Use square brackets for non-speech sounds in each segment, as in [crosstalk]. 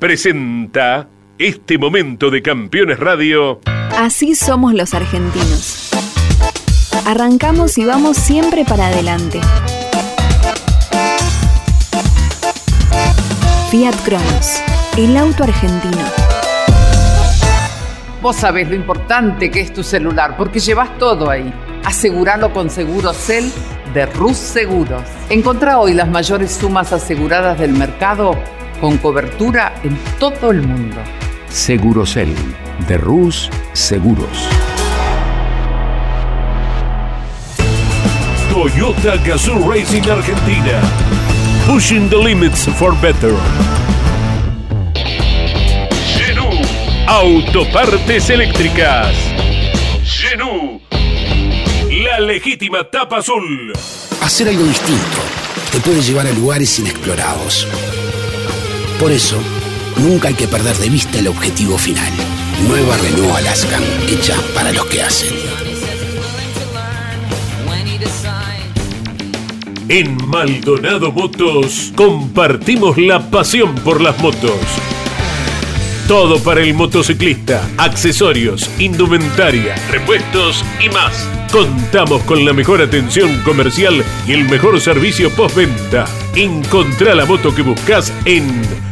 presenta este momento de Campeones Radio. Así somos los argentinos. Arrancamos y vamos siempre para adelante. Fiat Cronos, el auto argentino. Vos sabés lo importante que es tu celular, porque llevas todo ahí. Aseguralo con Segurocel de Rus Seguros. Encontrá hoy las mayores sumas aseguradas del mercado con cobertura en todo el mundo. Segurocel de Rus Seguros. Toyota Gazoo Racing Argentina. Pushing the limits for better. Genú. Autopartes eléctricas. Genú. La legítima tapa azul. Hacer algo distinto te puede llevar a lugares inexplorados. Por eso, nunca hay que perder de vista el objetivo final. Nueva Renault Alaskan, hecha para los que hacen. En Maldonado Motos compartimos la pasión por las motos. Todo para el motociclista, accesorios, indumentaria, repuestos y más. Contamos con la mejor atención comercial y el mejor servicio postventa. Encontrá la moto que buscas en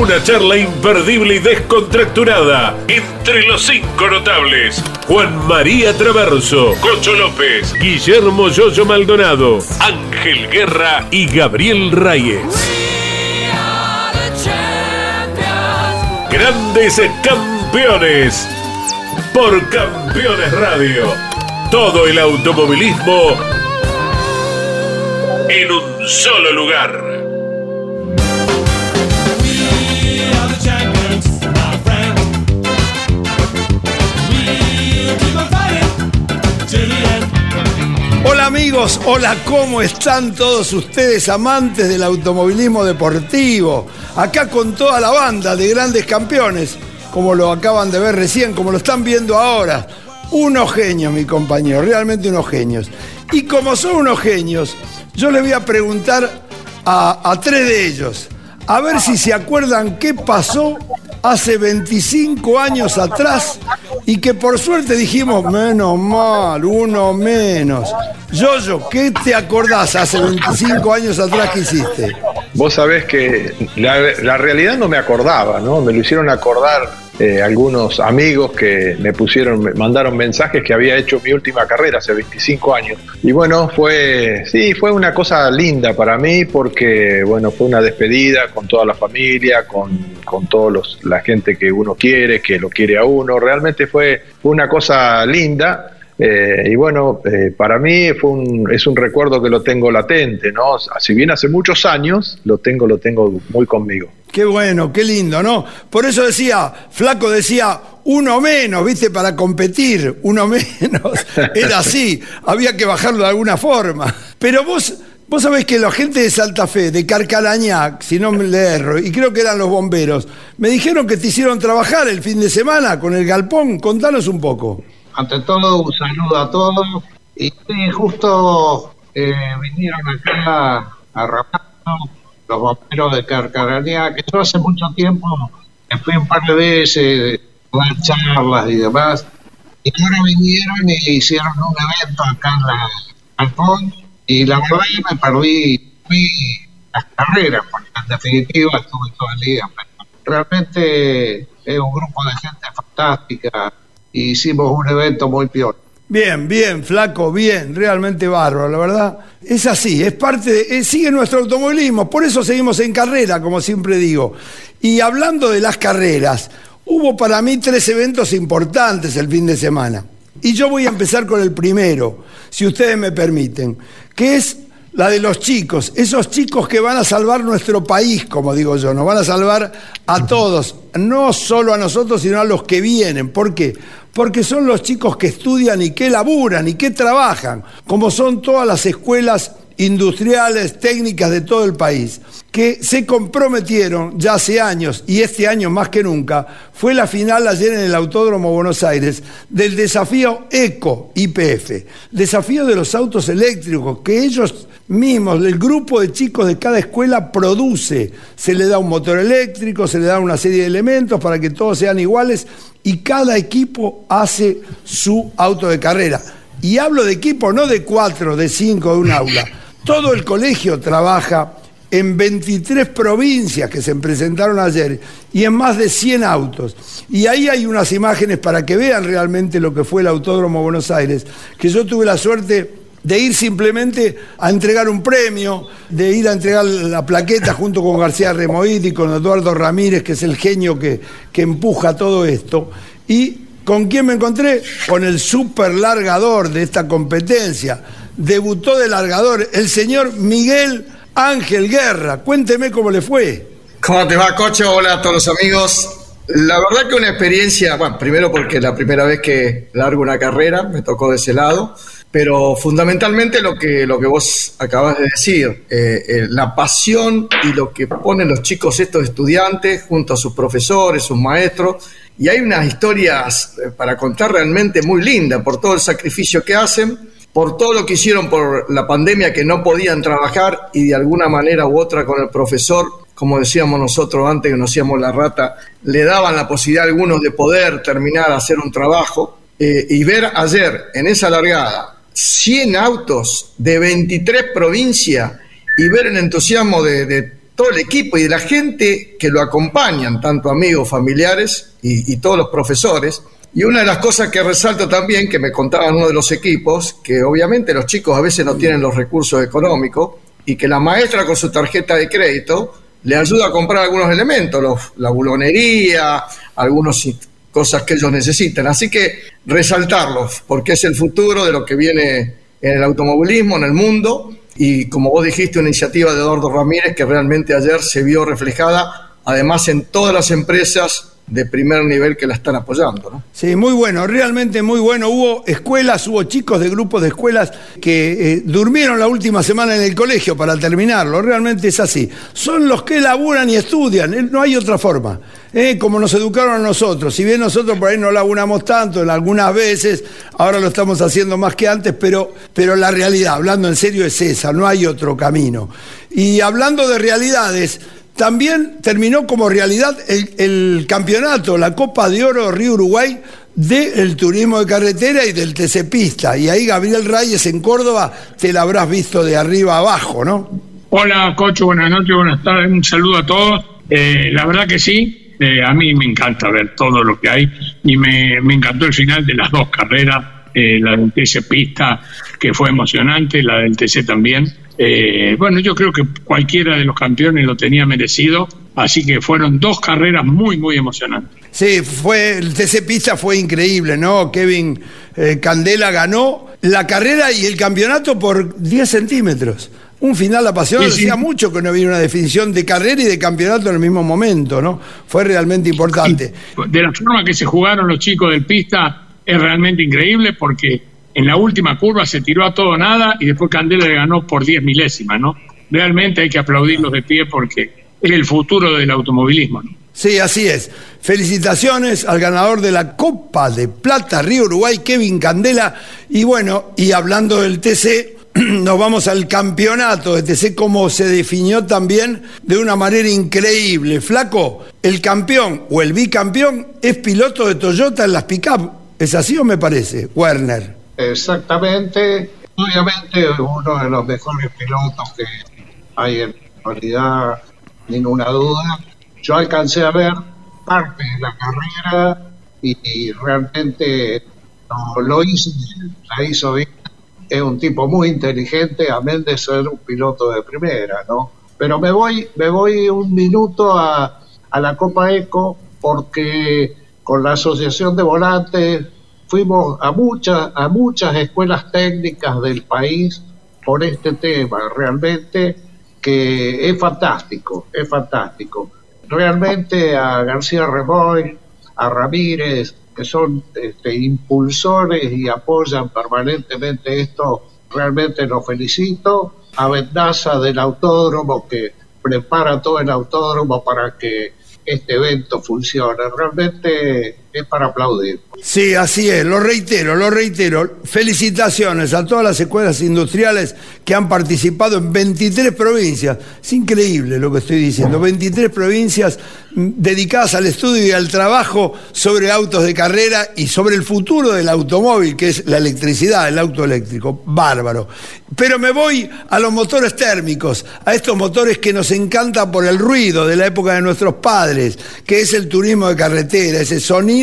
Una charla imperdible y descontracturada entre los cinco notables. Juan María Traverso, Cocho López, Guillermo Yoyo Maldonado, Ángel Guerra y Gabriel Reyes. Grandes campeones por Campeones Radio. Todo el automovilismo en un solo lugar. Hola amigos, hola, ¿cómo están todos ustedes amantes del automovilismo deportivo? Acá con toda la banda de grandes campeones, como lo acaban de ver recién, como lo están viendo ahora. Unos genios, mi compañero, realmente unos genios. Y como son unos genios, yo les voy a preguntar a, a tres de ellos, a ver si se acuerdan qué pasó hace 25 años atrás y que por suerte dijimos, menos mal, uno menos. Yoyo, ¿qué te acordás hace 25 años atrás que hiciste? Vos sabés que la, la realidad no me acordaba, ¿no? Me lo hicieron acordar eh, algunos amigos que me pusieron, me mandaron mensajes que había hecho mi última carrera hace 25 años. Y bueno, fue, sí, fue una cosa linda para mí porque, bueno, fue una despedida con toda la familia, con, con toda la gente que uno quiere, que lo quiere a uno. Realmente fue, una cosa linda. Eh, y bueno, eh, para mí fue un, es un recuerdo que lo tengo latente, ¿no? Si bien hace muchos años, lo tengo, lo tengo muy conmigo. Qué bueno, qué lindo, ¿no? Por eso decía, Flaco decía, uno menos, ¿viste? Para competir, uno [laughs] menos. Era así, había que bajarlo de alguna forma. Pero vos, vos sabés que la gente de Santa Fe, de Carcalañac, si no me le erro, y creo que eran los bomberos, me dijeron que te hicieron trabajar el fin de semana con el galpón. Contanos un poco. Ante todo, un saludo a todos. Y sí, justo eh, vinieron acá a Rapato, los bomberos de Carcaranía, que yo hace mucho tiempo me fui un par de veces a dar charlas y demás. Y ahora vinieron y hicieron un evento acá en la Galpón. Y la verdad me perdí las carreras, porque en definitiva estuve todo el día. Realmente es un grupo de gente fantástica hicimos un evento muy peor. Bien, bien, flaco, bien, realmente bárbaro, la verdad. Es así, es parte, de, eh, sigue nuestro automovilismo, por eso seguimos en carrera, como siempre digo. Y hablando de las carreras, hubo para mí tres eventos importantes el fin de semana. Y yo voy a empezar con el primero, si ustedes me permiten, que es la de los chicos, esos chicos que van a salvar nuestro país, como digo yo, nos van a salvar a todos, no solo a nosotros, sino a los que vienen. ¿Por qué? Porque son los chicos que estudian y que laburan y que trabajan, como son todas las escuelas industriales, técnicas de todo el país, que se comprometieron ya hace años, y este año más que nunca, fue la final ayer en el Autódromo Buenos Aires del desafío ECO IPF, desafío de los autos eléctricos, que ellos mismos, el grupo de chicos de cada escuela produce, se le da un motor eléctrico, se le da una serie de elementos para que todos sean iguales, y cada equipo hace su auto de carrera. Y hablo de equipo no de cuatro, de cinco, de un aula [laughs] todo el colegio trabaja en 23 provincias que se presentaron ayer y en más de 100 autos. Y ahí hay unas imágenes para que vean realmente lo que fue el Autódromo Buenos Aires, que yo tuve la suerte de ir simplemente a entregar un premio, de ir a entregar la plaqueta junto con García Remoid y con Eduardo Ramírez, que es el genio que, que empuja todo esto. Y ¿con quién me encontré? Con el super largador de esta competencia debutó de largador, el señor Miguel Ángel Guerra. Cuénteme cómo le fue. ¿Cómo te va, Cocho? Hola a todos los amigos. La verdad que una experiencia, bueno, primero porque es la primera vez que largo una carrera, me tocó de ese lado, pero fundamentalmente lo que, lo que vos acabas de decir, eh, eh, la pasión y lo que ponen los chicos estos estudiantes junto a sus profesores, sus maestros, y hay unas historias eh, para contar realmente muy lindas por todo el sacrificio que hacen por todo lo que hicieron por la pandemia que no podían trabajar y de alguna manera u otra con el profesor, como decíamos nosotros antes que nos hacíamos la rata, le daban la posibilidad a algunos de poder terminar, hacer un trabajo eh, y ver ayer en esa largada 100 autos de 23 provincias y ver el entusiasmo de, todo el equipo y de la gente que lo acompañan, tanto amigos, familiares y todos los profesores, y una de las cosas que resalto también, que me contaban uno de los equipos, que obviamente los chicos a veces no tienen los recursos económicos y que la maestra con su tarjeta de crédito le ayuda a comprar algunos elementos, la bulonería, algunas cosas que ellos necesitan. Así que resaltarlos, porque es el futuro de lo que viene en el automovilismo, en el mundo, y como vos dijiste, una iniciativa de Eduardo Ramírez que realmente ayer se vio reflejada, además en todas las empresas de primer nivel que la están apoyando. ¿no? Sí, muy bueno, realmente muy bueno. Hubo escuelas, hubo chicos de grupos de escuelas que eh, durmieron la última semana en el colegio para terminarlo, realmente es así. Son los que laburan y estudian, eh, no hay otra forma. Eh, como nos educaron a nosotros, si bien nosotros por ahí no laburamos tanto en algunas veces, ahora lo estamos haciendo más que antes, pero, pero la realidad, hablando en serio, es esa, no hay otro camino. Y hablando de realidades, también terminó como realidad el, campeonato, la Copa de Oro Río Uruguay del turismo de carretera y del TC Pista. Y ahí Gabriel Reyes en Córdoba te la habrás visto de arriba abajo, ¿no? Hola, Cocho, buenas noches, buenas tardes, un saludo a todos. Eh, la verdad que sí, eh, a mí me encanta ver todo lo que hay y me, encantó el final de las dos carreras, eh, la del TC Pista, que fue emocionante, la del TC también. Eh, bueno, yo creo que cualquiera de los campeones lo tenía merecido, así que fueron dos carreras muy, muy emocionantes. Sí, fue, el TC Pista fue increíble, ¿no? Kevin eh, Candela ganó la carrera y el campeonato por 10 centímetros. Un final apasionante, decía mucho que no había una definición de carrera y de campeonato en el mismo momento, ¿no? Fue realmente importante. De la forma que se jugaron los chicos del pista es realmente increíble porque en la última curva se tiró a todo nada y después Candela le ganó por 10 milésimas, ¿no? Realmente hay que aplaudirlos de pie porque es el futuro del automovilismo, ¿no? Sí, así es. Felicitaciones al ganador de la Copa de Plata Río Uruguay, Kevin Candela. Y bueno, y hablando del TC, [clears throat] nos vamos al campeonato de TC, como se definió también de una manera increíble. Flaco, el campeón o el bicampeón es piloto de Toyota en las pick-up. ¿Es así o me parece, Werner? Exactamente. Obviamente uno de los mejores pilotos que hay en la actualidad, ninguna duda. Yo alcancé a ver parte de la carrera y, realmente lo, hizo, la hizo bien. Es un tipo muy inteligente, amén de ser un piloto de primera, ¿no? Pero me voy, me voy un minuto a, a la Copa Eco porque con la Asociación de Volantes fuimos a muchas, a muchas escuelas técnicas del país por este tema, realmente que es fantástico, es fantástico. Realmente a García Remoy, a Ramírez, que son este, impulsores y apoyan permanentemente esto, realmente los felicito. A Vendaza del autódromo que prepara todo el autódromo para que este evento funcione. Realmente es para aplaudir. Sí, así es, lo reitero, lo reitero. Felicitaciones a todas las escuelas industriales que han participado en 23 provincias. Es increíble lo que estoy diciendo. 23 provincias dedicadas al estudio y al trabajo sobre autos de carrera y sobre el futuro del automóvil, que es la electricidad, el auto eléctrico. Bárbaro. Pero me voy a los motores térmicos, a estos motores que nos encantan por el ruido de la época de nuestros padres, que es el turismo de carretera, ese sonido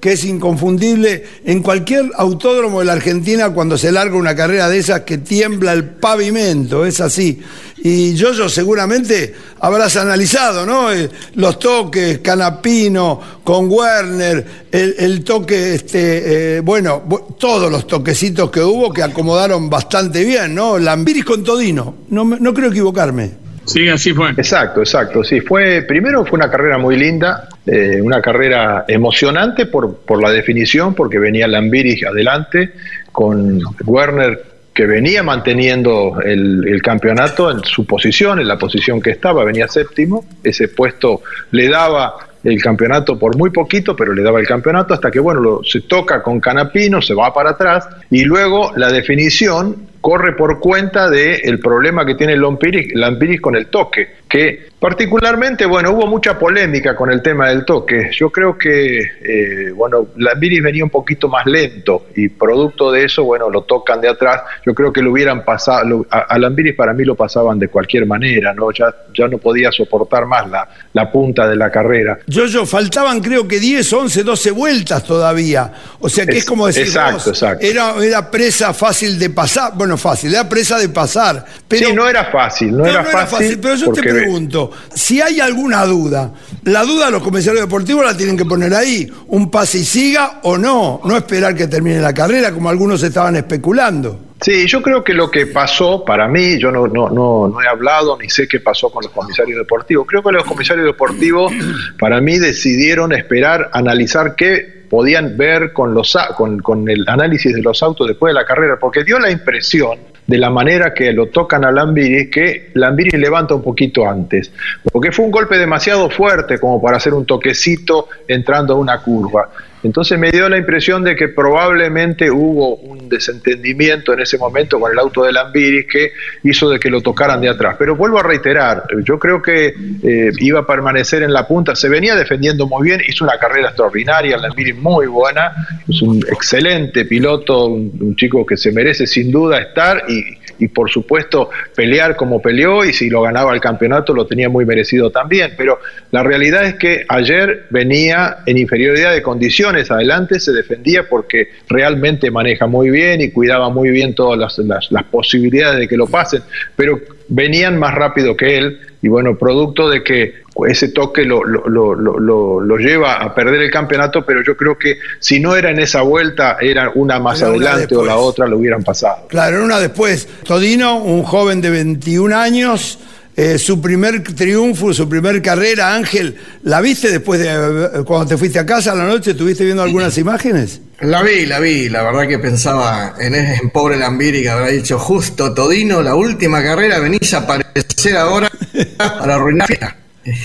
que es inconfundible en cualquier autódromo de la Argentina cuando se larga una carrera de esas que tiembla el pavimento, es así. Y yo, yo seguramente habrás analizado, ¿no? Eh, los toques, Canapino, con Werner, el, toque, este, eh, bueno, todos los toquecitos que hubo que acomodaron bastante bien, ¿no? Lambiris con Todino, no, no creo equivocarme. Sí, así fue. Exacto, exacto. Sí, fue primero fue una carrera muy linda, eh, una carrera emocionante por, por la definición, porque venía Lambiris adelante con Werner que venía manteniendo el, campeonato en su posición, en la posición que estaba, venía séptimo, ese puesto le daba el campeonato por muy poquito, pero le daba el campeonato hasta que, bueno, se toca con Canapino, se va para atrás y luego la definición corre por cuenta del problema que tiene el Lampiris con el toque, que particularmente, bueno, hubo mucha polémica con el tema del toque. Yo creo que, eh, bueno, Lampiris venía un poquito más lento y producto de eso, bueno, lo tocan de atrás. Yo creo que lo hubieran pasado, a, Lampiris para mí lo pasaban de cualquier manera, ¿no? Ya, ya no podía soportar más la, la punta de la carrera. Yo, yo, faltaban creo que 10, 11, 12 vueltas todavía. O sea que es, como decir, exacto, exacto. Era, era presa fácil de pasar. Bueno, fácil, era presa de pasar. Pero, sí, no era fácil, no, era, fácil, Pero yo te pregunto, si hay alguna duda, la duda los comisarios deportivos la tienen que poner ahí, un pase y siga o no, no esperar que termine la carrera como algunos estaban especulando. Sí, yo creo que lo que pasó para mí, yo no, no, no, no, he hablado ni sé qué pasó con los comisarios deportivos. Creo que los comisarios deportivos para mí decidieron esperar, analizar qué podían ver con, los, con, con el análisis de los autos después de la carrera, porque dio la impresión de la manera que lo tocan a Lambiris, que Lambiris levanta un poquito antes, porque fue un golpe demasiado fuerte como para hacer un toquecito entrando a una curva. Entonces me dio la impresión de que probablemente hubo un desentendimiento en ese momento con el auto de Lambiris que hizo de que lo tocaran de atrás. Pero vuelvo a reiterar, yo creo que eh, iba a permanecer en la punta, se venía defendiendo muy bien, hizo una carrera extraordinaria, Lambiris muy buena, es un excelente piloto, un chico que se merece sin duda estar y, y por supuesto pelear como peleó y si lo ganaba el campeonato lo tenía muy merecido también, pero la realidad es que ayer venía en inferioridad de condiciones, adelante se defendía porque realmente maneja muy bien y cuidaba muy bien todas las, las posibilidades de que lo pasen, pero venían más rápido que él y bueno, producto de que ese toque lo, lo, lo, lo, lleva a perder el campeonato, pero yo creo que si no era en esa vuelta, era una más adelante o la otra, lo hubieran pasado. Claro, era una después. Todino, un joven de 21 años, eh, su primer triunfo, su primer carrera, Ángel, ¿la viste después de eh, cuando te fuiste a casa a la noche? ¿Estuviste viendo algunas imágenes? La vi, la vi, la verdad que pensaba en, en pobre Lambiri que habrá dicho justo Todino, la última carrera, venís a aparecer ahora para arruinar.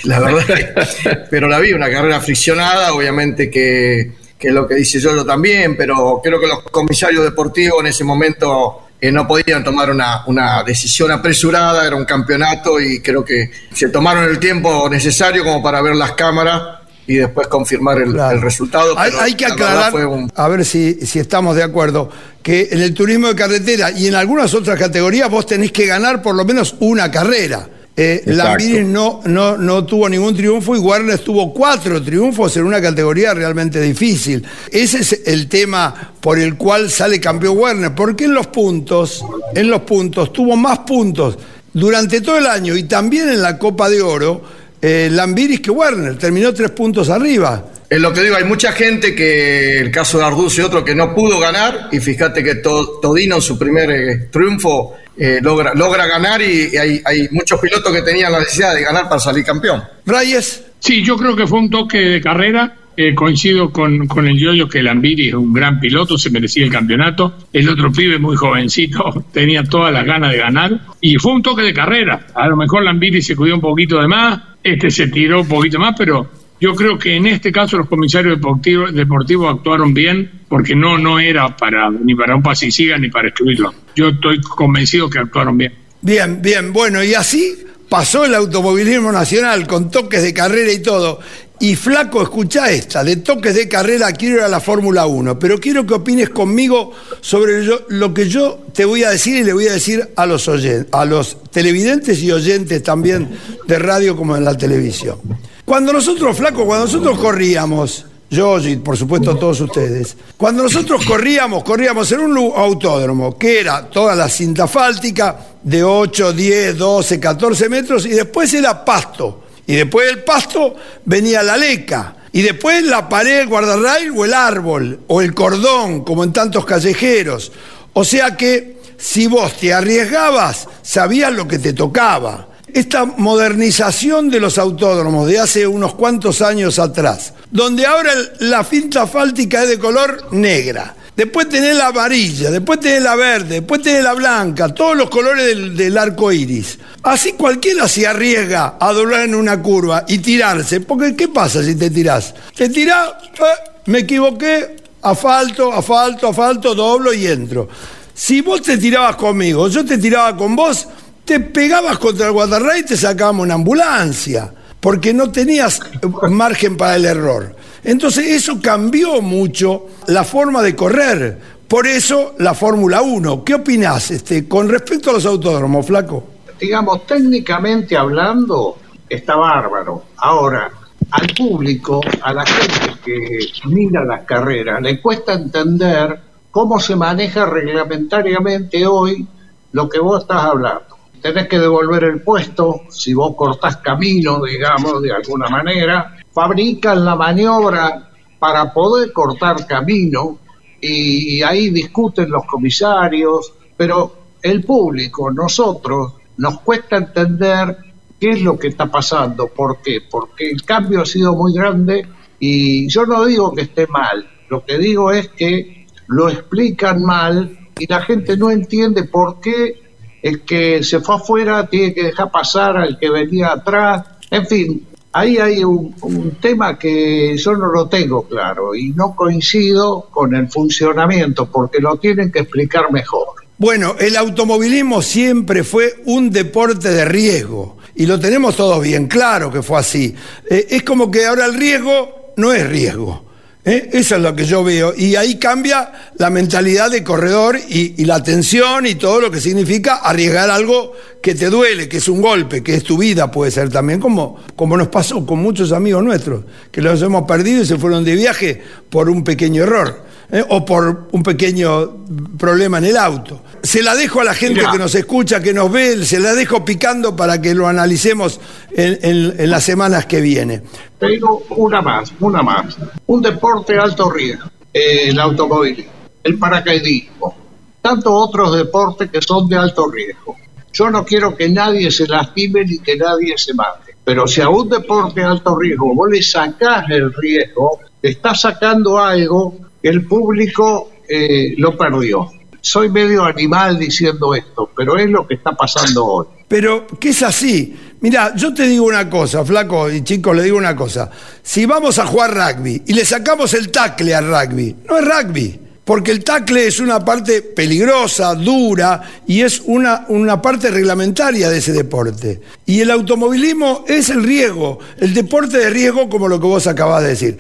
La [laughs] verdad, pero la vi, una carrera friccionada, obviamente que, que es lo que dice yo, yo también, pero creo que los comisarios deportivos en ese momento eh, no podían tomar una, una, decisión apresurada, era un campeonato y creo que se tomaron el tiempo necesario como para ver las cámaras y después confirmar el, resultado. Hay, que aclarar, a ver si, si estamos de acuerdo, que en el turismo de carretera y en algunas otras categorías vos tenés que ganar por lo menos una carrera. Eh, Lambiris no, no, no tuvo ningún triunfo y Werner tuvo cuatro triunfos en una categoría realmente difícil. Ese es el tema por el cual sale campeón Werner, porque en los puntos, en los puntos, tuvo más puntos durante todo el año y también en la Copa de Oro, eh, Lambiris que Werner, terminó tres puntos arriba. Es lo que digo, hay mucha gente que, el caso de Arduz y otro, que no pudo ganar, y fíjate que Todino en su primer eh, triunfo eh, logra, logra ganar y, hay, hay, muchos pilotos que tenían la necesidad de ganar para salir campeón. Reyes. Sí, yo creo que fue un toque de carrera eh, coincido con, con el Yoyo que Lambiri es un gran piloto, se merecía el campeonato. El otro pibe muy jovencito [laughs] tenía todas las ganas de ganar y fue un toque de carrera. A lo mejor Lambiri se cuidó un poquito de más, este se tiró un poquito más, pero yo creo que en este caso los comisarios deportivos, actuaron bien porque no, no era para ni para un pasiciga ni para excluirlo. Yo estoy convencido que actuaron bien. Bien, bien, bueno, y así pasó el automovilismo nacional con toques de carrera y todo. Y flaco, escucha esta, de toques de carrera quiero ir a la Fórmula 1, pero quiero que opines conmigo sobre lo que yo te voy a decir y le voy a decir a los, a los televidentes y oyentes también de radio como en la televisión. Cuando nosotros, flaco, cuando nosotros corríamos, yo y por supuesto todos ustedes, cuando nosotros corríamos, corríamos en un autódromo que era toda la cinta fáltica de 8, 10, 12, 14 metros y después era pasto. Y después del pasto venía la leca. Y después la pared, el guardarrail o el árbol o el cordón, como en tantos callejeros. O sea que si vos te arriesgabas, sabías lo que te tocaba esta modernización de los autódromos de hace unos cuantos años atrás, donde ahora la finta fáltica es de color negra. Después tenés la amarilla, después tenés la verde, después tenés la blanca, todos los colores del, arco iris. Así cualquiera se arriesga a doblar en una curva y tirarse. Porque, ¿qué pasa si te tirás? Te tirás, eh, me equivoqué, asfalto, asfalto, asfalto, doblo y entro. Si vos te tirabas conmigo, yo te tiraba con vos, te pegabas contra el guardarray y te sacábamos una ambulancia, porque no tenías margen para el error. Entonces eso cambió mucho la forma de correr. Por eso la Fórmula 1. ¿Qué opinás este, con respecto a los autódromos, Flaco? Digamos, técnicamente hablando, está bárbaro. Ahora, al público, a la gente que mira las carreras, le cuesta entender cómo se maneja reglamentariamente hoy lo que vos estás hablando tenés que devolver el puesto, si vos cortás camino, digamos, de alguna manera, fabrican la maniobra para poder cortar camino y ahí discuten los comisarios, pero el público, nosotros, nos cuesta entender qué es lo que está pasando, ¿por qué? Porque el cambio ha sido muy grande y yo no digo que esté mal, lo que digo es que lo explican mal y la gente no entiende por qué el que se fue afuera tiene que dejar pasar al que venía atrás, en fin, ahí hay un, tema que yo no lo tengo claro y no coincido con el funcionamiento porque lo tienen que explicar mejor. Bueno, el automovilismo siempre fue un deporte de riesgo y lo tenemos todos bien claro que fue así. Eh, es como que ahora el riesgo no es riesgo. ¿Eh? Eso es lo que yo veo. Y ahí cambia la mentalidad de corredor y, la tensión y todo lo que significa arriesgar algo que te duele, que es un golpe, que es tu vida, puede ser también, como, como nos pasó con muchos amigos nuestros, que los hemos perdido y se fueron de viaje por un pequeño error. ¿Eh? o por un pequeño problema en el auto. Se la dejo a la gente que nos escucha, que nos ve, se la dejo picando para que lo analicemos en, las semanas que vienen. Tengo una más, una más. Un deporte de alto riesgo, el automóvil, el paracaidismo, tantos otros deportes que son de alto riesgo. Yo no quiero que nadie se lastime ni que nadie se mate. Pero si a un deporte de alto riesgo vos le sacás el riesgo, estás sacando algo el público eh, lo perdió. Soy medio animal diciendo esto, pero es lo que está pasando hoy. Pero que es así. Mira, yo te digo una cosa, flaco y chicos, le digo una cosa. Si vamos a jugar rugby y le sacamos el tackle al rugby, no es rugby. Porque el tackle es una parte peligrosa, dura, y es una, una parte reglamentaria de ese deporte. Y el automovilismo es el riesgo, el deporte de riesgo como lo que vos acabás de decir.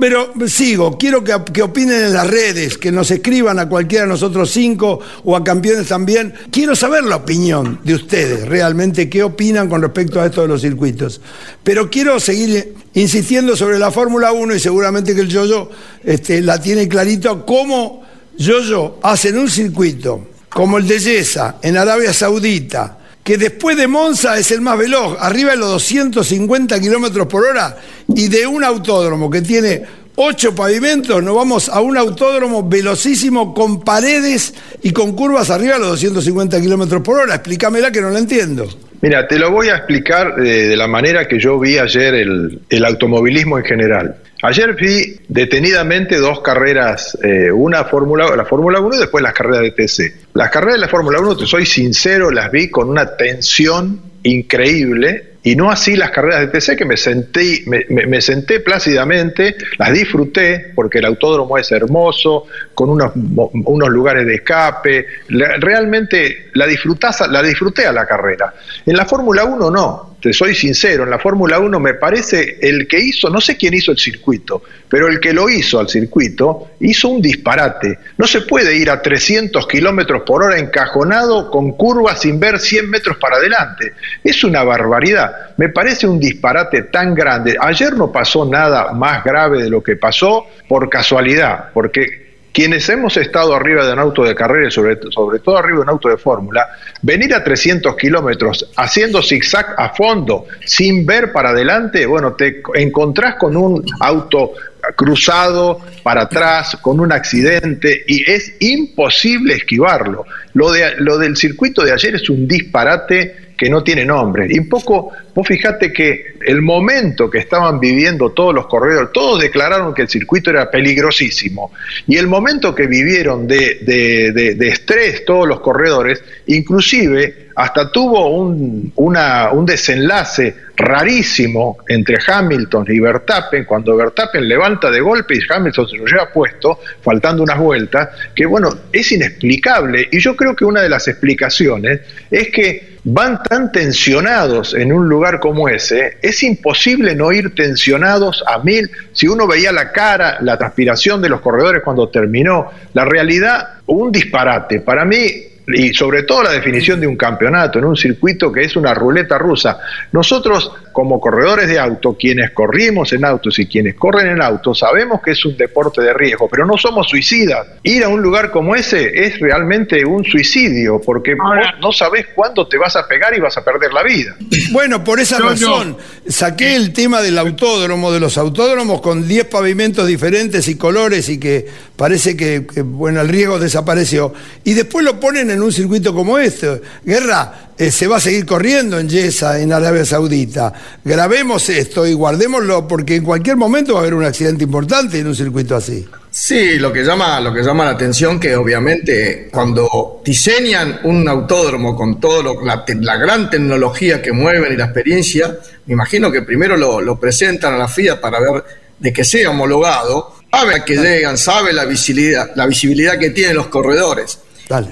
Pero sigo, quiero que, opinen en las redes, que nos escriban a cualquiera de nosotros cinco o a campeones también. Quiero saber la opinión de ustedes, realmente, qué opinan con respecto a esto de los circuitos. Pero quiero seguir insistiendo sobre la Fórmula 1 y seguramente que el Yoyo este, la tiene clarito, cómo Yoyo hacen un circuito como el de Yesa en Arabia Saudita, que después de Monza es el más veloz, arriba de los 250 kilómetros por hora, y de un autódromo que tiene ocho pavimentos, nos vamos a un autódromo velocísimo con paredes y con curvas arriba de los 250 kilómetros por hora. Explícamela que no la entiendo. Mira, te lo voy a explicar de, la manera que yo vi ayer el, automovilismo en general. Ayer vi detenidamente dos carreras, eh, una Fórmula, la Fórmula 1 y después las carreras de TC. Las carreras de la Fórmula 1, te soy sincero, las vi con una tensión increíble y no así las carreras de TC que me senté, me, senté plácidamente, las disfruté porque el autódromo es hermoso, con unos, unos lugares de escape, realmente la, disfrutás, la disfruté a la carrera. En la Fórmula 1 no, te soy sincero, en la Fórmula 1 me parece el que hizo, no sé quién hizo el circuito, pero el que lo hizo al circuito hizo un disparate. No se puede ir a 300 kilómetros por hora encajonado con curvas sin ver 100 metros para adelante. Es una barbaridad. Me parece un disparate tan grande. Ayer no pasó nada más grave de lo que pasó por casualidad, porque quienes hemos estado arriba de un auto de carrera, sobre, sobre todo arriba de un auto de fórmula, venir a 300 kilómetros haciendo zigzag a fondo, sin ver para adelante, bueno, te encontrás con un auto cruzado para atrás, con un accidente, y es imposible esquivarlo. Lo, de, lo del circuito de ayer es un disparate que no tiene nombre. Y un poco, vos fijate que el momento que estaban viviendo todos los corredores, todos declararon que el circuito era peligrosísimo. Y el momento que vivieron de, de, estrés todos los corredores, inclusive hasta tuvo un, un desenlace rarísimo entre Hamilton y Verstappen, cuando Verstappen levanta de golpe y Hamilton se lo lleva puesto, faltando unas vueltas, que bueno, es inexplicable. Y yo creo que una de las explicaciones es que van tan tensionados en un lugar como ese, es imposible no ir tensionados a mil. Si uno veía la cara, la transpiración de los corredores cuando terminó, la realidad, un disparate. Para mí, y sobre todo la definición de un campeonato en un circuito que es una ruleta rusa. Nosotros, como corredores de auto, quienes corrimos en autos y quienes corren en autos, sabemos que es un deporte de riesgo, pero no somos suicidas. Ir a un lugar como ese es realmente un suicidio, porque no sabes cuándo te vas a pegar y vas a perder la vida. Bueno, por esa razón, saqué el tema del autódromo, de los autódromos con 10 pavimentos diferentes y colores y que parece que, que bueno, el riesgo desapareció. Y después lo ponen en en un circuito como este. Guerra, eh, se va a seguir corriendo en Yesa, en Arabia Saudita. Grabemos esto y guardémoslo porque en cualquier momento va a haber un accidente importante en un circuito así. Sí, lo que llama, lo que llama la atención que obviamente cuando diseñan un autódromo con toda la, gran tecnología que mueven y la experiencia, me imagino que primero lo, lo presentan a la FIA para ver de que sea homologado, sabe a que llegan, sabe la visibilidad, la visibilidad que tienen los corredores.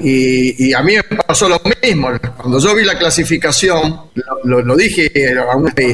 Y, a mí me pasó lo mismo. Cuando yo vi la clasificación, lo, dije,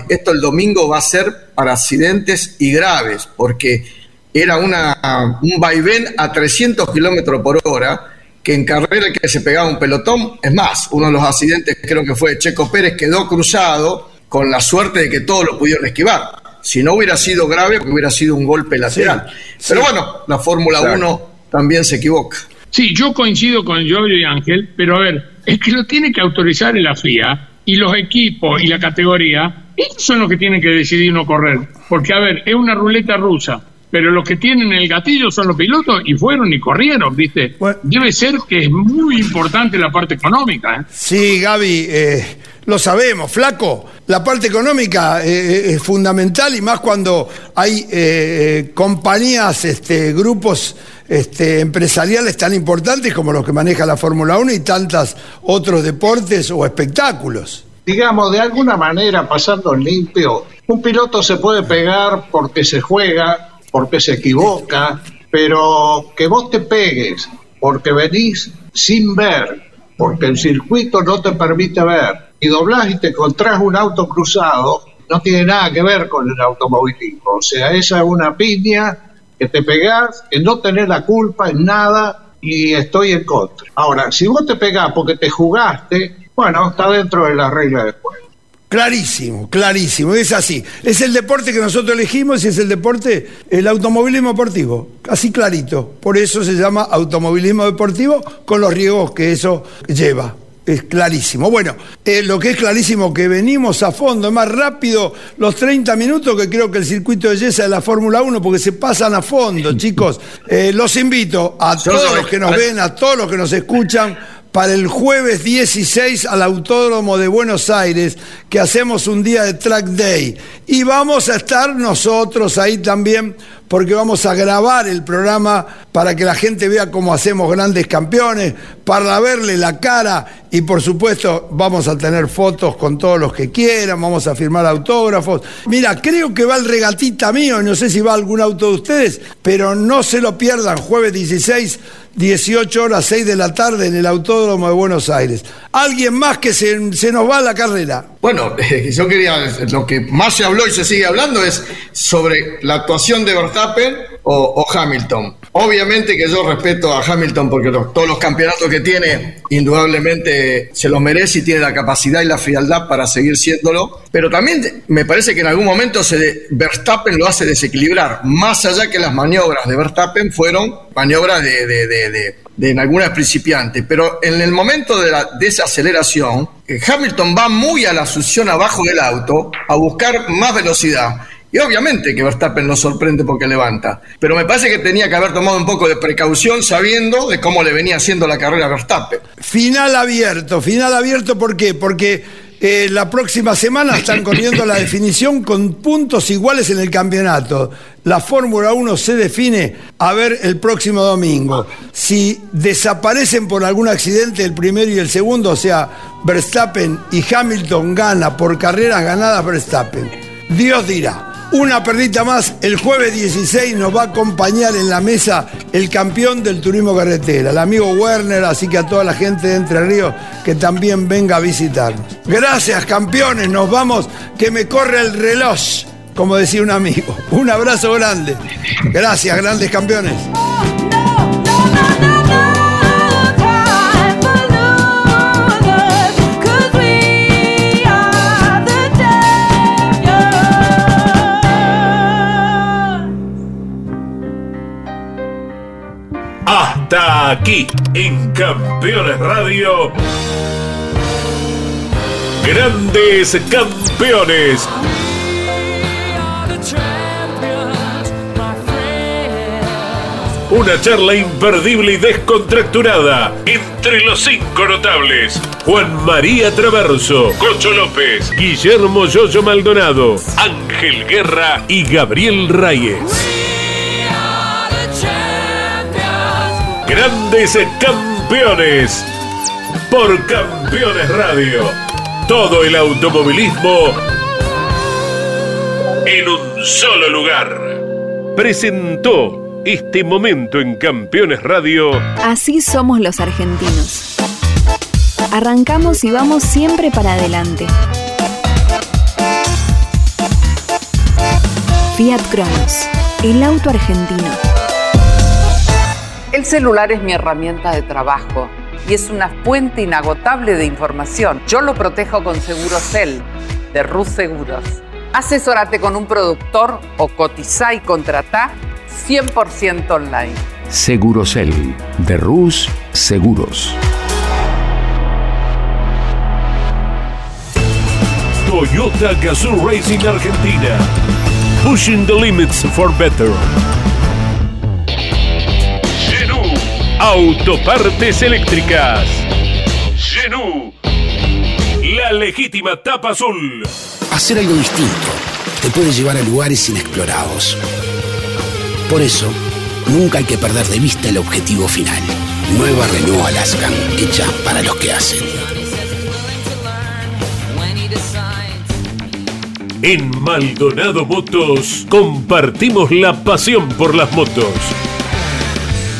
esto el domingo va a ser para accidentes y graves, porque era una, un vaivén a 300 kilómetros por hora, que en carrera que se pegaba un pelotón, es más, uno de los accidentes creo que fue Checo Pérez, quedó cruzado con la suerte de que todos lo pudieron esquivar. Si no hubiera sido grave, hubiera sido un golpe lateral. Pero bueno, la Fórmula 1 también se equivoca. Sí, yo coincido con Giorgio y Ángel, pero a ver, es que lo tiene que autorizar la FIA y los equipos y la categoría, ellos son los que tienen que decidir no correr. Porque, a ver, es una ruleta rusa, pero los que tienen el gatillo son los pilotos y fueron y corrieron, ¿viste? Debe ser que es muy importante la parte económica. ¿eh? Sí, Gaby, eh, lo sabemos, flaco. La parte económica eh, eh, es fundamental y más cuando hay compañías, este, grupos este, empresariales tan importantes como los que maneja la Fórmula 1 y tantos otros deportes o espectáculos. Digamos, de alguna manera, pasando limpio, un piloto se puede pegar porque se juega, porque se equivoca, pero que vos te pegues porque venís sin ver, porque el circuito no te permite ver, y doblás y te encontrás un auto cruzado, no tiene nada que ver con el automovilismo. O sea, esa es una piña que te pegás, en no tener la culpa en nada y estoy en contra. Ahora, si vos te pegás porque te jugaste, bueno, está dentro de la regla del juego. Clarísimo, clarísimo, es así. Es el deporte que nosotros elegimos y es el deporte, el automovilismo deportivo, así clarito. Por eso se llama automovilismo deportivo con los riesgos que eso lleva es clarísimo. Bueno, eh, lo que es clarísimo que venimos a fondo, es más rápido los 30 minutos que creo que el circuito de Yesa de la Fórmula 1, porque se pasan a fondo, [laughs] chicos. Eh, los invito a todos los que nos ven, a todos los que nos escuchan, para el jueves 16 al Autódromo de Buenos Aires, que hacemos un día de track day. Y vamos a estar nosotros ahí también porque vamos a grabar el programa para que la gente vea cómo hacemos grandes campeones, para verle la cara y por supuesto vamos a tener fotos con todos los que quieran, vamos a firmar autógrafos. Mira, creo que va el regatita mío, no sé si va algún auto de ustedes, pero no se lo pierdan, jueves 16 18 horas 6 de la tarde en el Autódromo de Buenos Aires. ¿Alguien más que se, nos va a la carrera? Bueno, [laughs] yo quería, lo que más se habló y se sigue hablando es sobre la actuación de Verstappen o, Hamilton. Obviamente que yo respeto a Hamilton porque todos los campeonatos que tiene, indudablemente se los merece y tiene la capacidad y la frialdad para seguir siéndolo. Pero también me parece que en algún momento se Verstappen lo hace desequilibrar, más allá que las maniobras de Verstappen fueron maniobras de, de, de, de en algunas principiantes. Pero en el momento de la desaceleración, eh, Hamilton va muy a la succión abajo del auto a buscar más velocidad y obviamente que Verstappen nos sorprende porque levanta. Pero me parece que tenía que haber tomado un poco de precaución sabiendo de cómo le venía haciendo la carrera a Verstappen. Final abierto, final abierto, ¿por qué? Porque eh, la próxima semana están [laughs] corriendo la definición con puntos iguales en el campeonato. La Fórmula 1 se define a ver el próximo domingo. Si desaparecen por algún accidente el primero y el segundo, o sea, Verstappen y Hamilton gana por carreras ganadas Verstappen. Dios dirá. Una perrita más, el jueves 16 nos va a acompañar en la mesa el campeón del turismo carretera, el amigo Werner, así que a toda la gente de Entre Ríos que también venga a visitarnos. Gracias campeones, nos vamos, que me corre el reloj, como decía un amigo. Un abrazo grande. Gracias, grandes campeones. Hasta aquí en Campeones Radio. Grandes campeones. Una charla imperdible y descontracturada entre los cinco notables. Juan María Traverso, Cocho López, Guillermo Yoyo Maldonado, Ángel Guerra y Gabriel Reyes. Grandes campeones. Por Campeones Radio. Todo el automovilismo en un solo lugar. Presentó este momento en Campeones Radio. Así somos los argentinos. Arrancamos y vamos siempre para adelante. Fiat Cronos, el auto argentino. El celular es mi herramienta de trabajo y es una fuente inagotable de información. Yo lo protejo con Segurocel de Rus Seguros. Asesórate con un productor o cotiza y contrata 100% online. Segurocel de Rus Seguros. Toyota Gazoo Racing Argentina. Pushing the limits for better. Autopartes eléctricas. Genú. La legítima tapa azul. Hacer algo distinto te puede llevar a lugares inexplorados. Por eso, nunca hay que perder de vista el objetivo final. Nueva Renault Alaskan, hecha para los que hacen. En Maldonado Motos compartimos la pasión por las motos.